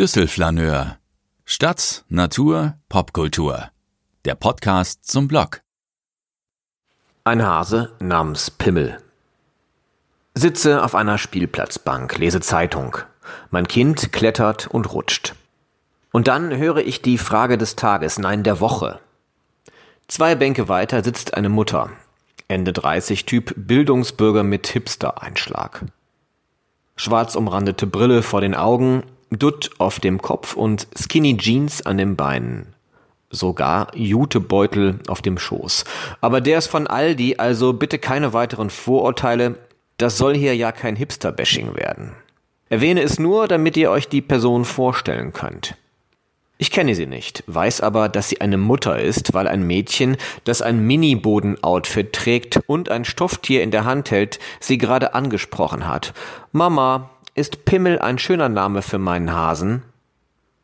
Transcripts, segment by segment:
Düsselflaneur. Stadt, Natur, Popkultur. Der Podcast zum Blog. Ein Hase namens Pimmel. Sitze auf einer Spielplatzbank, lese Zeitung. Mein Kind klettert und rutscht. Und dann höre ich die Frage des Tages, nein, der Woche. Zwei Bänke weiter sitzt eine Mutter. Ende 30 Typ Bildungsbürger mit Hipster-Einschlag. Schwarz umrandete Brille vor den Augen, Dutt auf dem Kopf und Skinny Jeans an den Beinen. Sogar Jutebeutel auf dem Schoß. Aber der ist von Aldi, also bitte keine weiteren Vorurteile. Das soll hier ja kein Hipster-Bashing werden. Erwähne es nur, damit ihr euch die Person vorstellen könnt. Ich kenne sie nicht, weiß aber, dass sie eine Mutter ist, weil ein Mädchen, das ein Mini-Boden-Outfit trägt und ein Stofftier in der Hand hält, sie gerade angesprochen hat. Mama, ist Pimmel ein schöner Name für meinen Hasen?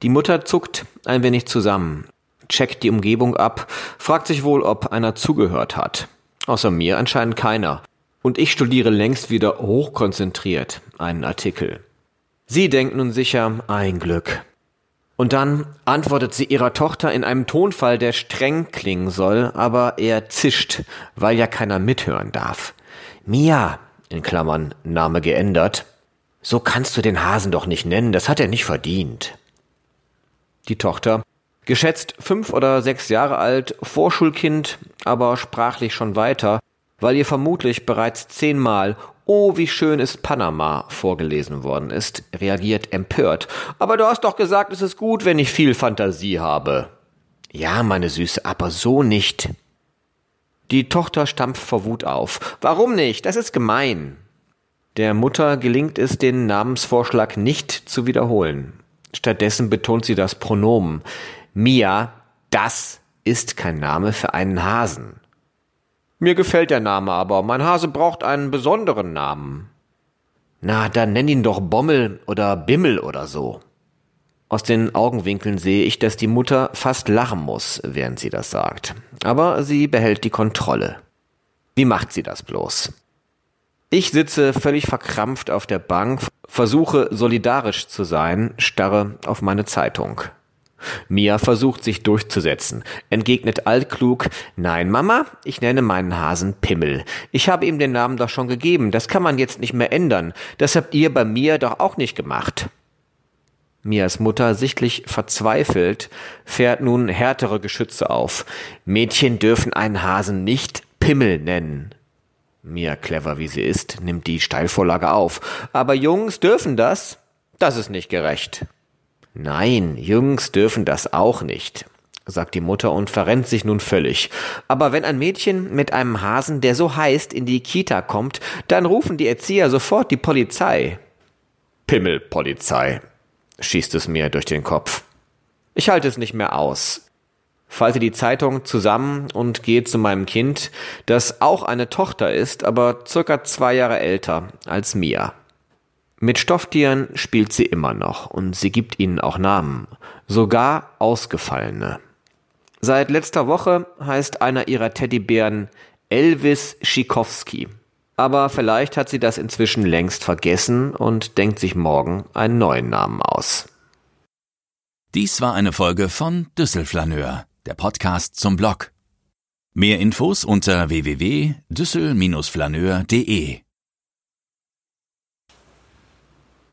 Die Mutter zuckt ein wenig zusammen, checkt die Umgebung ab, fragt sich wohl, ob einer zugehört hat. Außer mir anscheinend keiner. Und ich studiere längst wieder hochkonzentriert einen Artikel. Sie denkt nun sicher, ein Glück. Und dann antwortet sie ihrer Tochter in einem Tonfall, der streng klingen soll, aber er zischt, weil ja keiner mithören darf. Mia, in Klammern Name geändert, so kannst du den Hasen doch nicht nennen, das hat er nicht verdient. Die Tochter, geschätzt fünf oder sechs Jahre alt, Vorschulkind, aber sprachlich schon weiter, weil ihr vermutlich bereits zehnmal Oh, wie schön ist Panama vorgelesen worden ist, reagiert empört. Aber du hast doch gesagt, es ist gut, wenn ich viel Fantasie habe. Ja, meine Süße, aber so nicht. Die Tochter stampft vor Wut auf. Warum nicht? Das ist gemein. Der Mutter gelingt es, den Namensvorschlag nicht zu wiederholen. Stattdessen betont sie das Pronomen. Mia, das ist kein Name für einen Hasen. Mir gefällt der Name aber, mein Hase braucht einen besonderen Namen. Na, dann nenn ihn doch Bommel oder Bimmel oder so. Aus den Augenwinkeln sehe ich, dass die Mutter fast lachen muss, während sie das sagt. Aber sie behält die Kontrolle. Wie macht sie das bloß? Ich sitze völlig verkrampft auf der Bank, versuche solidarisch zu sein, starre auf meine Zeitung. Mia versucht sich durchzusetzen, entgegnet altklug, nein, Mama, ich nenne meinen Hasen Pimmel. Ich habe ihm den Namen doch schon gegeben, das kann man jetzt nicht mehr ändern. Das habt ihr bei mir doch auch nicht gemacht. Mias Mutter, sichtlich verzweifelt, fährt nun härtere Geschütze auf. Mädchen dürfen einen Hasen nicht Pimmel nennen. Mia, clever wie sie ist, nimmt die Steilvorlage auf. Aber Jungs dürfen das? Das ist nicht gerecht. Nein, Jungs dürfen das auch nicht, sagt die Mutter und verrennt sich nun völlig. Aber wenn ein Mädchen mit einem Hasen, der so heißt, in die Kita kommt, dann rufen die Erzieher sofort die Polizei. Pimmelpolizei, schießt es mir durch den Kopf. Ich halte es nicht mehr aus falte die Zeitung zusammen und gehe zu meinem Kind, das auch eine Tochter ist, aber circa zwei Jahre älter als Mia. Mit Stofftieren spielt sie immer noch und sie gibt ihnen auch Namen, sogar ausgefallene. Seit letzter Woche heißt einer ihrer Teddybären Elvis Schikowski. Aber vielleicht hat sie das inzwischen längst vergessen und denkt sich morgen einen neuen Namen aus. Dies war eine Folge von Düsselflaneur der Podcast zum Blog. Mehr Infos unter www.düssel-flaneur.de